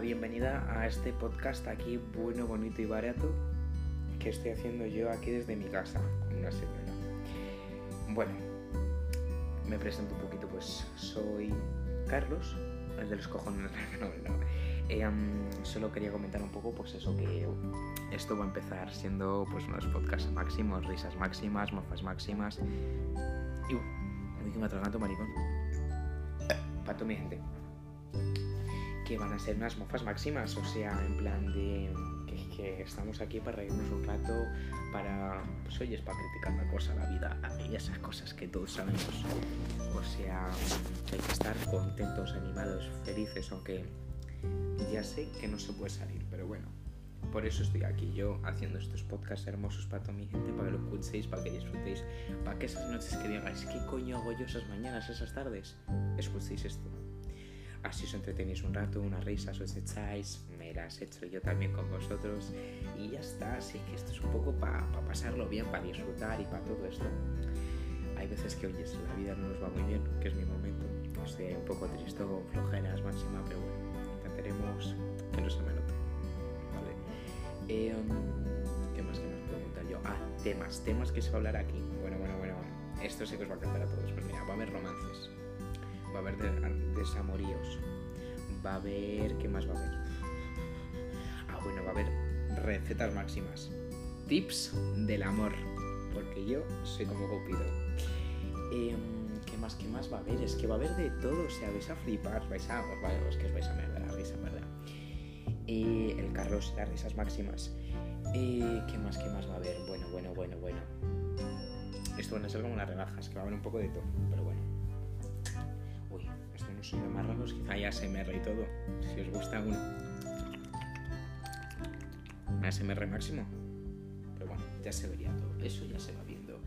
bienvenida a este podcast aquí bueno, bonito y barato que estoy haciendo yo aquí desde mi casa con una señora. Bueno, me presento un poquito, pues soy Carlos, el de los cojones, no, no. Eh, solo quería comentar un poco, pues eso, que esto va a empezar siendo pues unos podcasts máximos, risas máximas, mofas máximas. Y uy, que me atraganto, maricón. Pato mi gente que van a ser unas mofas máximas, o sea, en plan de que, estamos aquí para reírnos un rato, para, pues oye, es para criticar la cosa, la vida y esas cosas que todos sabemos. O sea, hay que estar contentos, animados, felices, aunque ya sé que no se puede salir, pero bueno. Por eso estoy aquí yo haciendo estos podcasts hermosos para toda mi gente, para que lo escuchéis, para que disfrutéis, para que esas noches que digáis, ¿qué coño hago yo esas mañanas, esas tardes? Escuchéis esto. Así os entretenéis un rato, unas risas os echáis, me las hecho yo también con vosotros y ya está. Así que esto es un poco para pasarlo bien, para disfrutar y para todo esto. Hay veces que, oyes, la vida no nos va muy bien, que es mi momento. Estoy un poco triste, flojeras máxima, pero bueno, intentaremos que no se me note. Vale. Eh, ¿Qué más, qué más puedo contar yo? Ah, temas, temas que se va a hablar aquí. Bueno, bueno, bueno, bueno. Esto sí que os va a encantar a todos. Pues mira, va romances va a haber desamoríos, va a haber... ¿Qué más va a haber? Ah, bueno, va a haber recetas máximas, tips del amor, porque yo soy como Cupido. Em, ¿Qué más, qué más va a haber? Es que va a haber de todo, o sea, vais a flipar, vais a... Os, que os vais a ver la risa, ¿verdad? Eh, el Carlos, las risas máximas. Eh, ¿Qué más, qué más va a haber? Bueno, bueno, bueno, bueno. Esto van a ser como unas rebajas, que va a haber un poco de todo, pero bueno de Marruecos, quizá hay ASMR y todo. Si os gusta uno. ASMR máximo. Pero bueno, ya se vería todo. Eso ya se va viendo.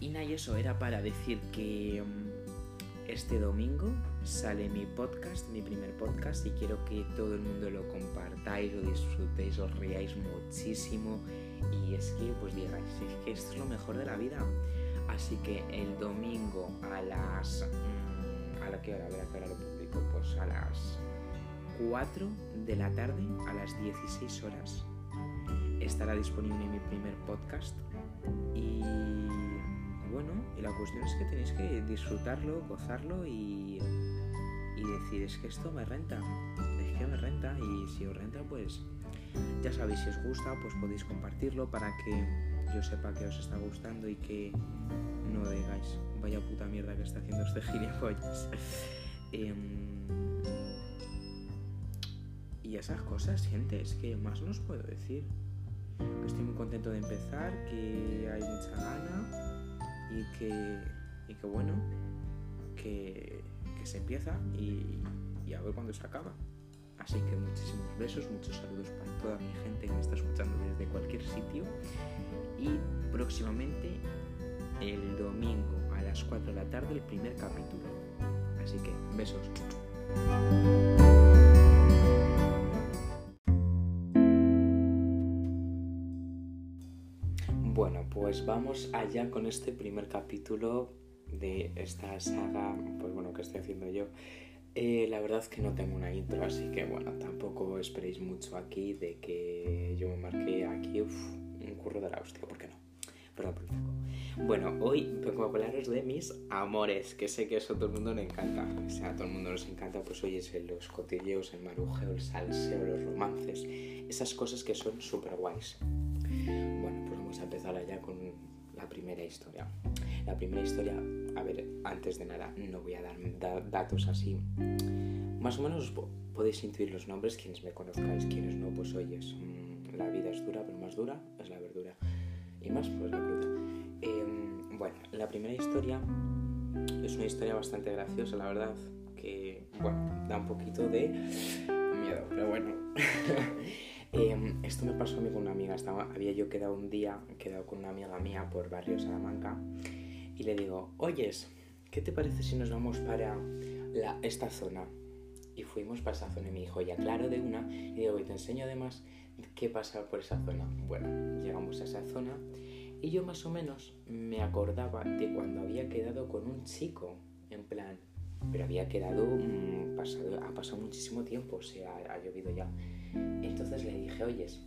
Y nada, y eso era para decir que mm, este domingo sale mi podcast, mi primer podcast, y quiero que todo el mundo lo compartáis, lo disfrutéis, os riáis muchísimo. Y es que, pues digáis, es que esto es lo mejor de la vida. Así que el domingo a las mm, ¿A la que? A ver a qué hora lo publico. Pues a las 4 de la tarde, a las 16 horas, estará disponible mi primer podcast. Y bueno, y la cuestión es que tenéis que disfrutarlo, gozarlo y, y decir, es que esto me renta, es que me renta y si os renta, pues ya sabéis, si os gusta, pues podéis compartirlo para que yo sepa que os está gustando y que no digáis, vaya puta mierda que está haciendo este gilipollas. Em, y esas cosas, gente, es que más no os puedo decir. estoy muy contento de empezar, que hay mucha gana y que, y que bueno, que, que se empieza y, y a ver cuándo se acaba. Así que muchísimos besos, muchos saludos para toda mi gente que me está escuchando desde cualquier sitio. Y próximamente, el domingo a las 4 de la tarde, el primer capítulo. Así que besos. Bueno, pues vamos allá con este primer capítulo de esta saga, pues bueno, que estoy haciendo yo eh, la verdad es que no tengo una intro, así que bueno, tampoco esperéis mucho aquí de que yo me marque aquí un curro de la hostia, ¿por qué no? Perdón por el Bueno, hoy vengo a hablaros de mis amores, que sé que eso a todo el mundo le encanta. O sea, a todo el mundo nos encanta, pues oye, los cotilleos, el marujeo, el salseo, los romances, esas cosas que son súper guays. Bueno, pues vamos a empezar allá con la primera historia. La primera historia, a ver, antes de nada, no voy a dar datos así. Más o menos podéis intuir los nombres, quienes me conozcáis, quienes no, pues oyes, la vida es dura, pero más dura es la verdura. Y más, pues la cruda. Em, bueno, la primera historia es una historia bastante graciosa, la verdad, que, bueno, da un poquito de miedo, pero bueno. Em, esto me pasó a mí con una amiga. Estaba, había yo quedado un día, quedado con una amiga mía por barrio Salamanca y le digo, oyes, ¿qué te parece si nos vamos para esta zona? Y fuimos para esa zona y me dijo, ya claro, de una. Y digo, y te enseño además qué pasa por esa zona. Bueno, llegamos a esa zona y yo más o menos me acordaba de cuando había quedado con un chico, en plan, pero había quedado, mm, pasado, ha pasado muchísimo tiempo, o sea, ha llovido ya. Entonces le dije, oyes,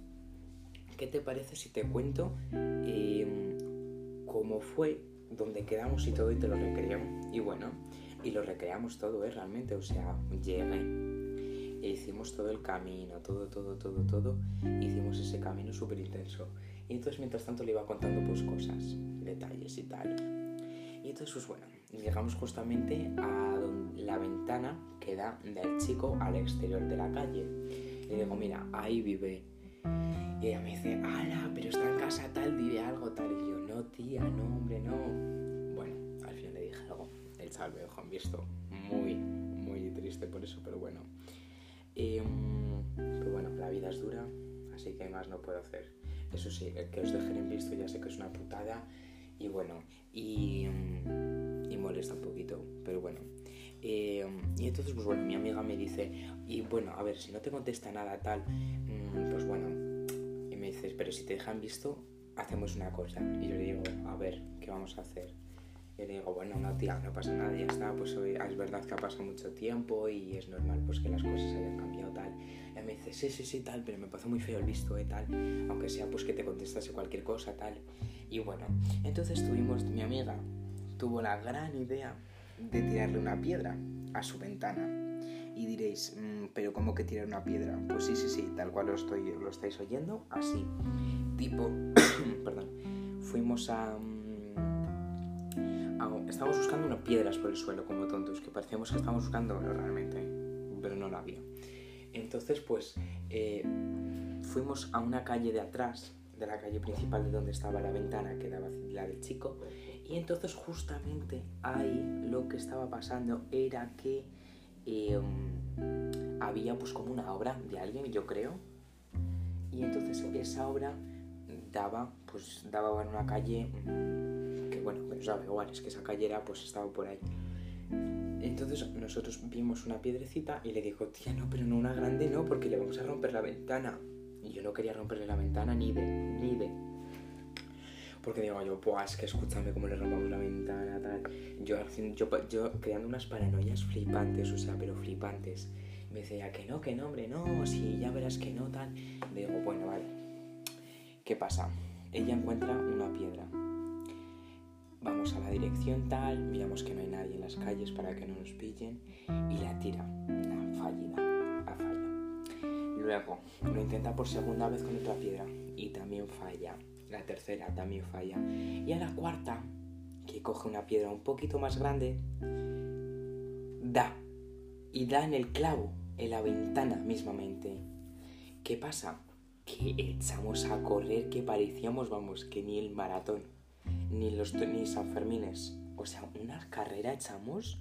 ¿qué te parece si te cuento em, cómo fue, dónde quedamos y todo y te lo recreamos? Y bueno, y lo recreamos todo, ¿eh? Realmente, o sea, llegué e hicimos todo el camino, todo, todo, todo, todo. Hicimos ese camino súper intenso. Y entonces mientras tanto le iba contando pues cosas, detalles y tal. Y entonces pues bueno, llegamos justamente a la ventana que da del chico al exterior de la calle. Y digo, mira, ahí vive. Y ella me dice, ala, pero está en casa tal, vive algo tal. Y yo, no tía, no hombre, no. Bueno, al final le dije algo. Chaval me dejó visto muy, muy triste por eso, pero bueno. Em, pero bueno, la vida es dura, así que más no puedo hacer. Eso sí, que os dejen en visto ya sé que es una putada y bueno, y, y molesta un poquito, pero bueno. Em, y entonces, pues bueno, mi amiga me dice, y bueno, a ver, si no te contesta nada tal, mm, pues bueno, y me dices, pero si te dejan visto, hacemos una cosa. Y yo le digo, a ver, ¿qué vamos a hacer? Y le digo, bueno, no, tía, no pasa nada, ya está, pues es verdad que ha pasado mucho tiempo y es normal pues que las cosas hayan cambiado tal. Y me dice, sí, sí, sí, tal, pero me pasó muy feo el visto, eh, tal, aunque sea pues que te contestase cualquier cosa, tal. Y bueno, entonces tuvimos, mi amiga tuvo la gran idea de tirarle una piedra a su ventana. Y diréis, mm, pero ¿cómo que tirar una piedra? Pues sí, sí, sí, tal cual lo, estoy, lo estáis oyendo, así. Tipo, perdón, fuimos a estábamos buscando unas piedras por el suelo como tontos, que parecíamos que estábamos buscando realmente, pero no la había. Entonces, pues, eh, fuimos a una calle de atrás, de la calle principal de donde estaba la ventana que daba la del chico, y entonces justamente ahí lo que estaba pasando era que em, había pues como una obra de alguien, yo creo, y entonces esa obra daba, pues daba en una calle bueno, pero sabe igual, es que esa callera pues estaba por ahí. Entonces nosotros vimos una piedrecita y le dijo, tía, no, pero no una grande, no, porque le vamos a romper la ventana. Y yo no quería romperle la ventana ni de, ni de. Porque digo yo, pues que escúchame cómo le rompamos la ventana, tal. Yo, yo, yo creando unas paranoias flipantes, o sea, pero flipantes. me decía, que no, que no, hombre, no, si ya verás que no, tal. Le digo, bueno, vale. ¿Qué pasa? Ella encuentra una piedra vamos a la dirección tal, miramos que no hay nadie en las calles para que no nos pillen y la tira. La fallida, la falla. Luego lo intenta por segunda vez con otra piedra y también falla. La tercera también falla. Y a la cuarta, que coge una piedra un poquito más grande, da. Y da en el clavo, en la ventana mismamente. ¿Qué pasa? Que echamos a correr que parecíamos, vamos, que ni el maratón ni los ni San Fermines. O sea, una carrera echamos,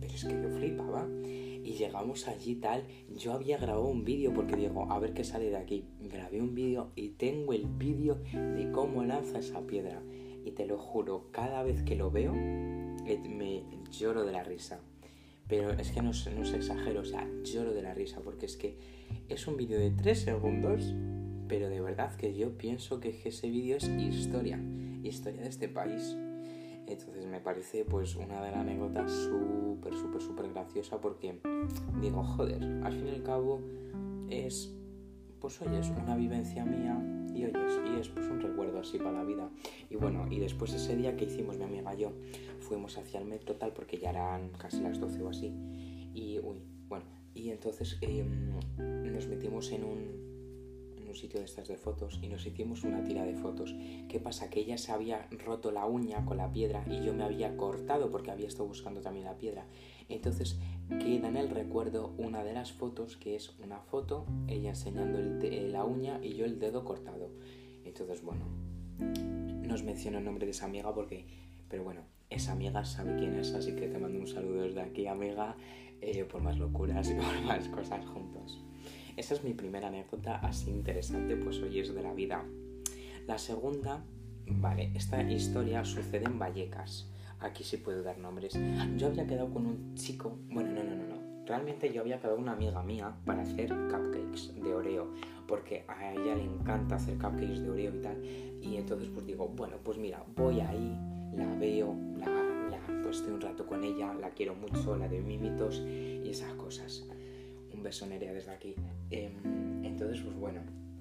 pero es que yo flipaba. Y llegamos allí tal, yo había grabado un vídeo porque digo, a ver qué sale de aquí. Grabé un vídeo y tengo el vídeo de cómo lanza esa piedra. Y te lo juro, cada vez que lo veo, me lloro de la risa. Pero es que no, no se exagero, o sea, lloro de la risa porque es que es un vídeo de 3 segundos, pero de verdad que yo pienso que ese vídeo es historia historia de este país. Entonces me parece pues una de las anécdotas súper, súper, súper graciosa porque digo, joder, al fin y al cabo es, pues oyes, una vivencia mía y oyes, y es pues un recuerdo así para la vida. Y bueno, y después ese día que hicimos mi amiga y yo, fuimos hacia el metro tal porque ya eran casi las 12 o así. Y, uy, bueno, y entonces em, nos metimos en un, sitio de estas de fotos y nos hicimos una tira de fotos. ¿Qué pasa? Que ella se había roto la uña con la piedra y yo me había cortado porque había estado buscando también la piedra. Entonces queda en el recuerdo una de las fotos que es una foto, ella enseñando el la uña y yo el dedo cortado. Entonces, bueno, nos menciono el nombre de esa amiga porque, pero bueno, esa amiga sabe quién es, así que te mando un saludo desde aquí, amiga, eh, por más locuras y por más cosas juntos. Esa es mi primera anécdota así interesante, pues hoy es de la vida. La segunda, vale, esta historia sucede en Vallecas. Aquí sí puedo dar nombres. Yo había quedado con un chico, bueno, no, no, no, no. Realmente yo había quedado con una amiga mía para hacer cupcakes de Oreo, porque a ella le encanta hacer cupcakes de Oreo y tal. Y entonces pues digo, bueno, pues mira, voy ahí, la veo, la, la pues estoy un rato con ella, la quiero mucho, la de mimitos y esas cosas. Beso Nerea desde aquí. Em, entonces, pues bueno,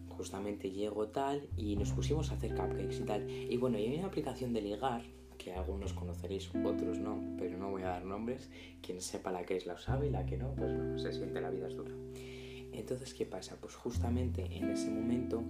justamente llego tal y nos pusimos a hacer cupcakes y tal. Y bueno, y hay una aplicación de ligar que algunos conoceréis, otros no, pero no voy a dar nombres. Quien sepa la que es la sabe y la que no, pues no, se siente la vida es dura. Entonces, ¿qué pasa? Pues justamente en ese momento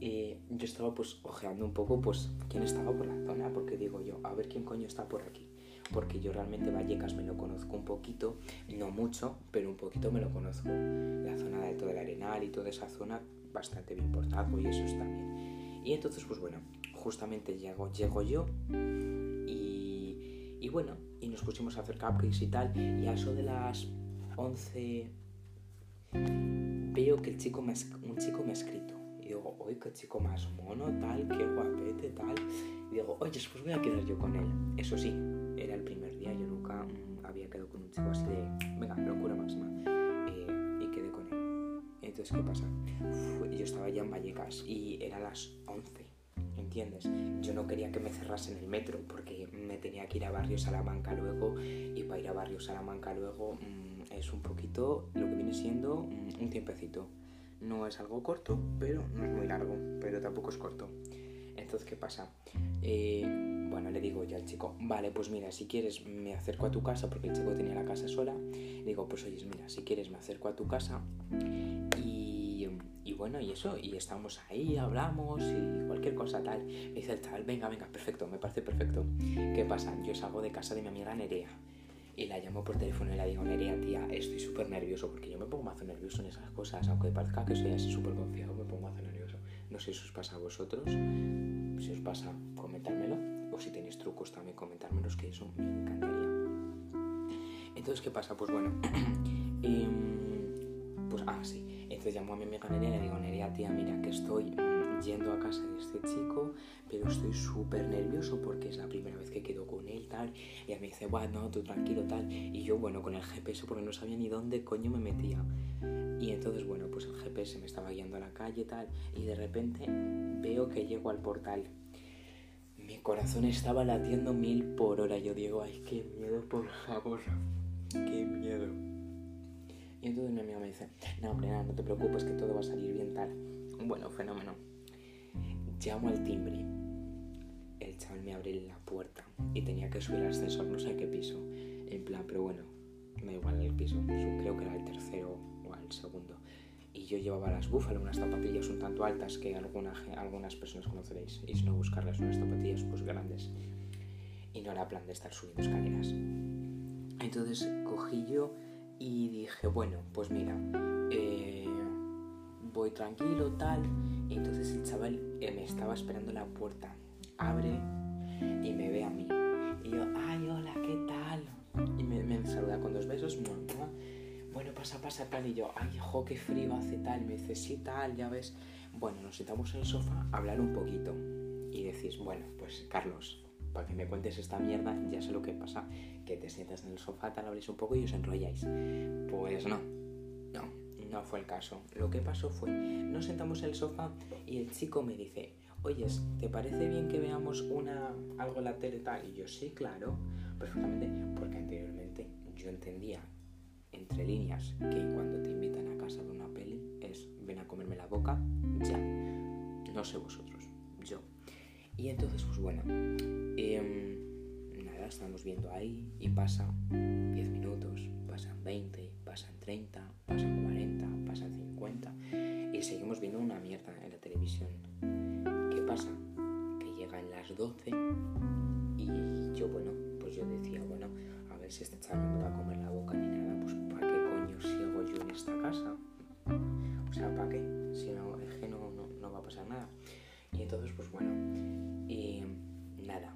eh, yo estaba pues ojeando un poco pues quién estaba por la zona, porque digo yo, a ver quién coño está por aquí. Porque yo realmente Vallecas me lo conozco un poquito, no mucho, pero un poquito me lo conozco. La zona de Alto del Arenal y toda esa zona bastante bien portado y eso está bien. Y entonces pues bueno, justamente llego, llego yo y, y bueno, y nos pusimos a hacer cupcakes y tal, y a eso de las 11 veo que el chico me, un chico me ha escrito. Y digo, oye, qué chico más mono, tal, qué guapete, tal. Y digo, oye, pues voy a quedar yo con él. Eso sí, era el primer día, yo nunca mm, había quedado con un chico así de, venga, locura máxima. Eh, y quedé con él. Entonces, ¿qué pasa? yo estaba ya en Vallecas y era las 11. ¿Entiendes? Yo no quería que me cerrasen el metro porque me tenía que ir a Barrio Salamanca luego y para ir a Barrio Salamanca luego mm, es un poquito lo que viene siendo mm, un tiempecito. No es algo corto, pero no es muy largo, pero tampoco es corto. Entonces, ¿qué pasa? Eh, bueno, le digo yo al chico, vale, pues mira, si quieres me acerco a tu casa, porque el chico tenía la casa sola. Le digo, pues oye, mira, si quieres me acerco a tu casa y, y bueno, y eso, y estamos ahí, hablamos y cualquier cosa tal. Me dice el tal, venga, venga, perfecto, me parece perfecto. ¿Qué pasa? Yo salgo de casa de mi amiga Nerea y la llamo por teléfono y la digo, Nerea, tía, estoy súper nervioso porque yo me pongo más nervioso en esas cosas, aunque parezca que soy así súper confiado, me pongo más nervioso. No sé si os pasa a vosotros, si os pasa, comentármelo, o si tenéis trucos también comentármelos, que eso me encantaría. Entonces, ¿qué pasa? Pues bueno, em, pues, ah, sí, entonces llamo a mi amiga Nerea y le digo, Nerea, tía, mira, que estoy yendo a casa de este chico, pero estoy súper nervioso porque es la primera vez que quedo con él, tal. Y él me dice, bueno, no, tú tranquilo, tal. Y yo, bueno, con el GPS porque no sabía ni dónde coño me metía. Y entonces, bueno, pues el GPS me estaba guiando a la calle, tal. Y de repente veo que llego al portal. Corazón estaba latiendo mil por hora. Yo digo, ay, qué miedo, por favor. Qué miedo. Y entonces mi amiga me dice, no, hombre, nada, no te preocupes, que todo va a salir bien, tal. Bueno, fenómeno. Llamo al timbre. El chaval me abre la puerta y tenía que subir al ascensor, no sé qué piso. En plan, pero bueno, me da igual el piso. Creo que era el tercero o el segundo. Y yo llevaba las búfalas, unas zapatillas un tanto altas que algunas personas conoceréis. Y si no, buscarlas, unas zapatillas pues grandes. Y no era plan de estar subiendo escaleras. Entonces cogí yo y dije, bueno, pues mira, eh, voy tranquilo, tal. Y entonces el chaval eh, me estaba esperando en la puerta. Abre y me ve a mí. Y yo, ay, hola, ¿qué tal? Y me saluda con dos besos. Bueno, pasa, pasa, tal. Y yo, ay, jo, qué frío hace tal. Me dice, sí, tal, ya ves. Bueno, nos sentamos en el sofá a hablar un poquito. Y decís, bueno, pues Carlos, para que me cuentes esta mierda, ya sé lo que pasa. Que te sientas en el sofá, tal, habléis un poco y os enrolláis. Pues no, no no fue el caso. Lo que pasó fue, nos sentamos en el sofá y el chico me dice, oye, ¿te parece bien que veamos una algo en la tele tal? Y yo, sí, claro, perfectamente, porque anteriormente yo entendía entre líneas que cuando te invitan a casa de una peli es ven a comerme la boca, ya. No sé vosotros, yo. Y entonces, pues bueno, em, nada, estamos viendo ahí y pasa 10 minutos, pasan 20, pasan 30, pasan 40, pasan 50 y seguimos viendo una mierda en la televisión. ¿Qué pasa? Que llegan las 12 y yo, bueno, pues yo decía, bueno, a ver si este chaval no me va a comer la boca ni nada, Entonces, pues bueno, y nada,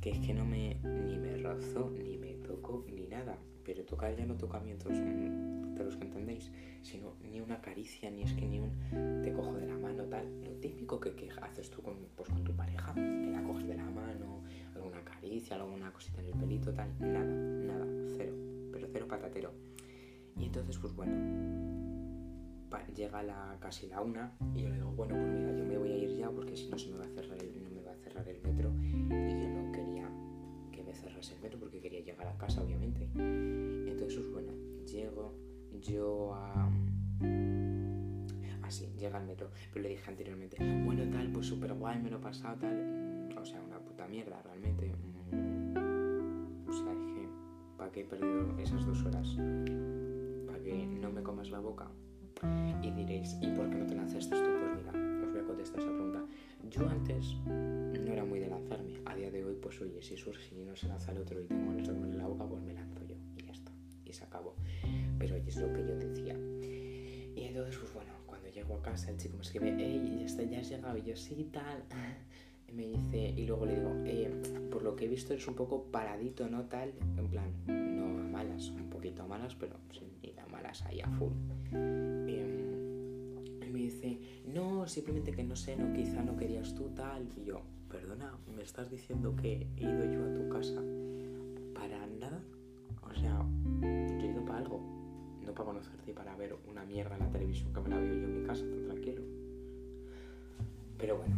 que es que no me ni me rozo, ni me toco, ni nada pero tocar ya no tocamientos mm, de los que entendéis, sino ni una caricia, ni es que ni un te cojo de la mano, tal. Lo típico que, que haces tú con, pues, con tu pareja, que la coges de la mano, alguna caricia, alguna cosita en el pelito, tal. Nada, nada, cero, pero cero patatero. Y entonces, pues bueno, llega la, casi la una y yo le digo, bueno, pues mira, yo me voy porque si no se me va a cerrar el, no me va a cerrar el metro y yo no quería que me de cerrarse el metro porque quería llegar a casa, obviamente. Entonces, pues bueno, llego yo a... Así, ah, llega el metro, pero le dije anteriormente, bueno, tal, pues súper guay, me lo he pasado, tal. Mm, o sea, una puta mierda, realmente. Mm, o sea, que, ¿para qué he perdido esas dos horas? ¿Para que no me comas la boca? Y diréis, ¿y por qué no te lanzaste tú? Pues mira, contestar esa pregunta. Yo antes no era muy de lanzarme. A día de hoy, pues oye, si surge y no se lanza el otro y tengo de en la boca, pues me lanzo yo. Y ya está. Y se acabó. Pero es lo que yo decía. Y entonces, pues bueno, cuando llego a casa, el chico me escribe, hey, ya, está, has llegado. Y yo, sí, tal. Y me dice, y luego le digo, eh, por lo que he visto eres un poco paradito, ¿no? Tal, en plan, no malas, un poquito malas, pero sin ir a malas ahí a full. Me dice, no, simplemente que no sé, no, quizá no querías tú tal. Y yo, perdona, ¿me estás diciendo que he ido yo a tu casa para nada? O sea, yo he ido para algo, no para conocerte y para ver una mierda en la televisión que me la veo yo en mi casa, tan tranquilo. Pero bueno,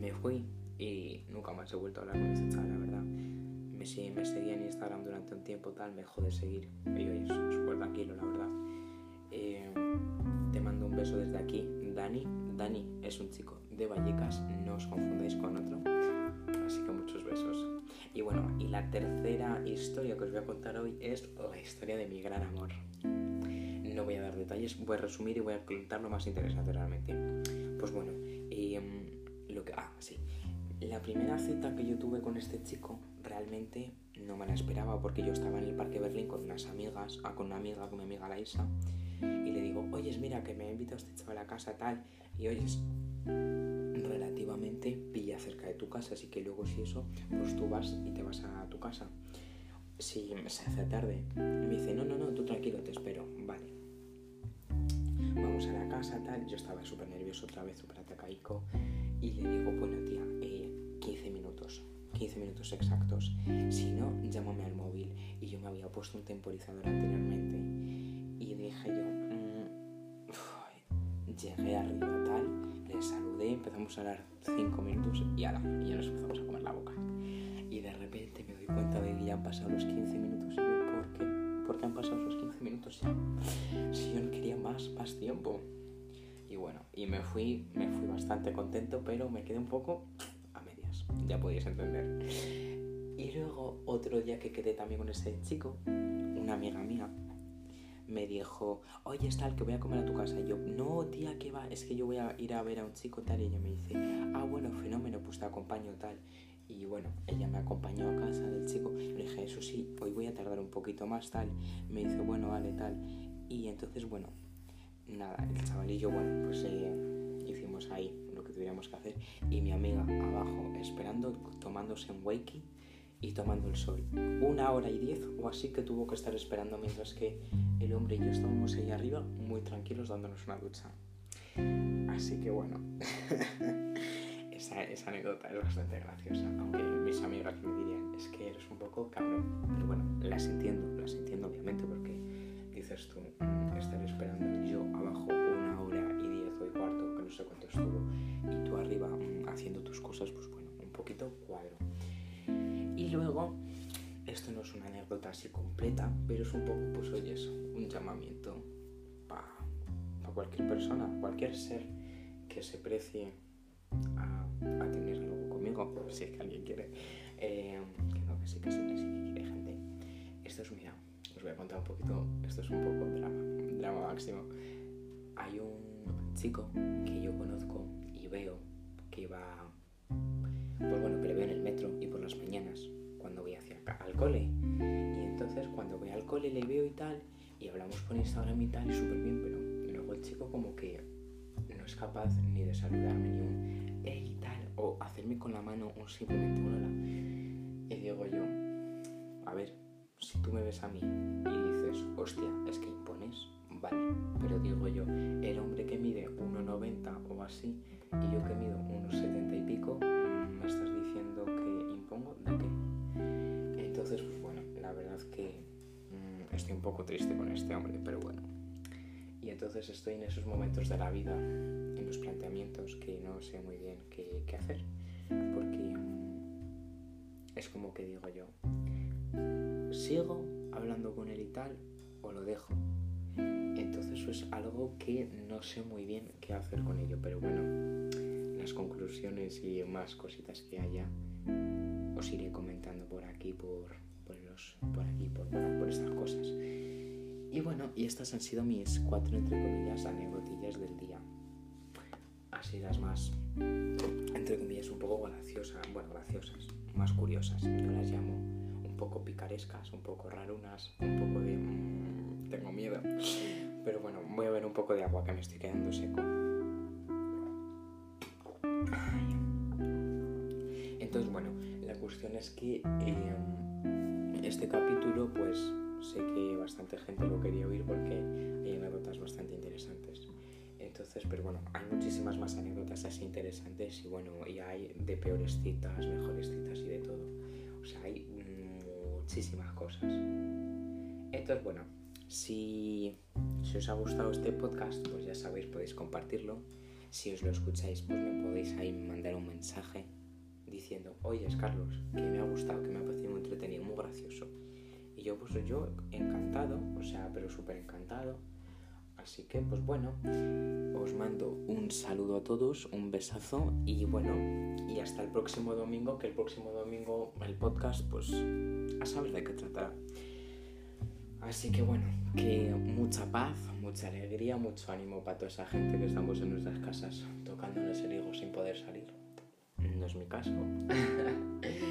me fui y nunca más he vuelto a hablar con ese chaval, la verdad. Me, me seguía en Instagram durante un tiempo tal, me dejó de seguir. Y hoy es súper tranquilo, la verdad. Eh, beso desde aquí, Dani. Dani es un chico de Vallecas, no os confundáis con otro. Así que muchos besos. Y bueno, y la tercera historia que os voy a contar hoy es la historia de mi gran amor. No voy a dar detalles, voy a resumir y voy a contar lo más interesante realmente. Pues bueno, eh, lo que... Ah, sí. La primera cita que yo tuve con este chico realmente no me la esperaba porque yo estaba en el Parque Berlín con unas amigas, ah, con una amiga, con mi amiga Laisa, y le digo, oyes, mira, que me ha invitado este chaval a casa tal, y oyes, relativamente pilla cerca de tu casa, así que luego si eso, pues tú vas y te vas a tu casa. Si se hace tarde, me dice, no, no, no, tú tranquilo, te espero, vale. Vamos a la casa, tal, yo estaba súper nervioso otra vez, súper atacaico, y le digo, bueno tía, 15 eh, minutos, 15 minutos exactos, si no, llámame al móvil. Y yo me había puesto un temporizador anteriormente, llegué arriba tal, le saludé, empezamos a hablar 5 minutos y, ala, y ya nos empezamos a comer la boca. Y de repente me doy cuenta de que ya han pasado los 15 minutos. Y ¿por qué? ¿Por qué han pasado los 15 minutos ya? Si yo no quería más, más tiempo. Y bueno, y me fui, me fui bastante contento, pero me quedé un poco a medias, ya podéis entender. Y luego otro día que quedé también con ese chico, una amiga mía, me dijo, oye, es tal, que voy a comer a tu casa. Y yo, no, tía, ¿qué va? Es que yo voy a ir a ver a un chico tal. Y ella me dice, ah, bueno, fenómeno, pues te acompaño tal. Y bueno, ella me acompañó a casa del chico. Le dije, eso sí, hoy voy a tardar un poquito más tal. Me dice, bueno, vale, tal. Y entonces, bueno, nada, el chavalillo, bueno, pues eh, hicimos ahí lo que tuviéramos que hacer. Y mi amiga abajo esperando, tomándose un wakey y tomando el sol. Una hora y diez o así que tuvo que estar esperando mientras que el hombre y yo estábamos ahí arriba muy tranquilos dándonos una ducha. Así que bueno, esa, anécdota es bastante graciosa, aunque mis amigas me dirían, es que eres un poco cabrón. Pero bueno, las entiendo, las entiendo obviamente porque dices tú, mm, estar esperando yo abajo una hora y diez o y cuarto, que no sé cuánto estuvo, y tú arriba mm, haciendo tus cosas, pues bueno, un poquito cuadro. Y luego, esto no es una anécdota así completa, pero es un poco, pues oye, un llamamiento para cualquier persona, cualquier ser que se precie a, tener algo conmigo, si es que alguien quiere. Eh, que no, que sí, que sí, que sí, que quiere gente. Esto es, mira, os voy a contar un poquito, esto es un poco drama, drama máximo. Hay un chico que yo conozco y veo que va pues bueno, que le veo en el metro y por las mañanas cuando voy hacia al cole. Y entonces cuando voy al cole le veo y tal, y hablamos por Instagram y tal, y súper bien, pero luego el chico como que no es capaz ni de saludarme ni un hey tal, o hacerme con la mano un simplemente un hola. Y digo yo, a ver, si tú me ves a mí y dices, hostia, es que impones, vale, pero digo yo, el hombre que mide 1,90 o así, y yo que mido unos 70 y pico, estás diciendo que impongo de qué. Entonces, pues bueno, la verdad que mm, estoy un poco triste con este hombre, pero bueno. Y entonces estoy en esos momentos de la vida, en los planteamientos que no sé muy bien qué, qué hacer, porque mm, es como que digo yo, ¿sigo hablando con él y tal o lo dejo? Entonces eso es algo que no sé muy bien qué hacer con ello, pero bueno, las conclusiones y más cositas que haya os iré comentando por aquí, por, por, los, por aquí, por, por estas cosas. Y bueno, y estas han sido mis cuatro, entre comillas, anécdotillas del día. Así las más, entre comillas, un poco graciosas, bueno, graciosas, más curiosas. Yo las llamo un poco picarescas, un poco rarunas, un poco de... Mmm, tengo miedo. Pero bueno, voy a ver un poco de agua que me estoy quedando seco. Entonces, bueno, la cuestión es que eh, este capítulo, pues sé que bastante gente lo quería oír porque hay anécdotas bastante interesantes. Entonces, pero bueno, hay muchísimas más anécdotas así interesantes y bueno, y hay de peores citas, mejores citas y de todo. O sea, hay muchísimas cosas. Entonces, bueno, si, si os ha gustado este podcast, pues ya sabéis, podéis compartirlo. Si os lo escucháis, pues me podéis ahí mandar un mensaje diciendo, oye, Carlos, que me ha gustado, que me ha parecido muy entretenido, muy gracioso yo pues yo encantado, o sea, pero súper encantado. Así que pues bueno, os mando un saludo a todos, un besazo y bueno, y hasta el próximo domingo, que el próximo domingo el podcast pues a saber de qué tratará. Así que bueno, que mucha paz, mucha alegría, mucho ánimo para toda esa gente que estamos en nuestras casas tocándonos el higo sin poder salir. No es mi caso.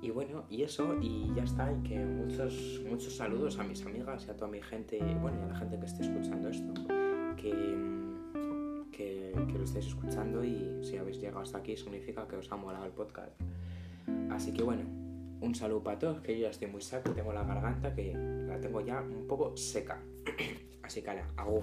Y bueno, y eso, y ya está, y que muchos, muchos saludos a mis amigas y a toda mi gente, bueno, y a la gente que esté escuchando esto, que, que, que lo estéis escuchando y si habéis llegado hasta aquí significa que os ha molado el podcast. Así que bueno, un saludo para todos, que yo ya estoy muy seco, tengo la garganta que la tengo ya un poco seca. Así que, ala, agur.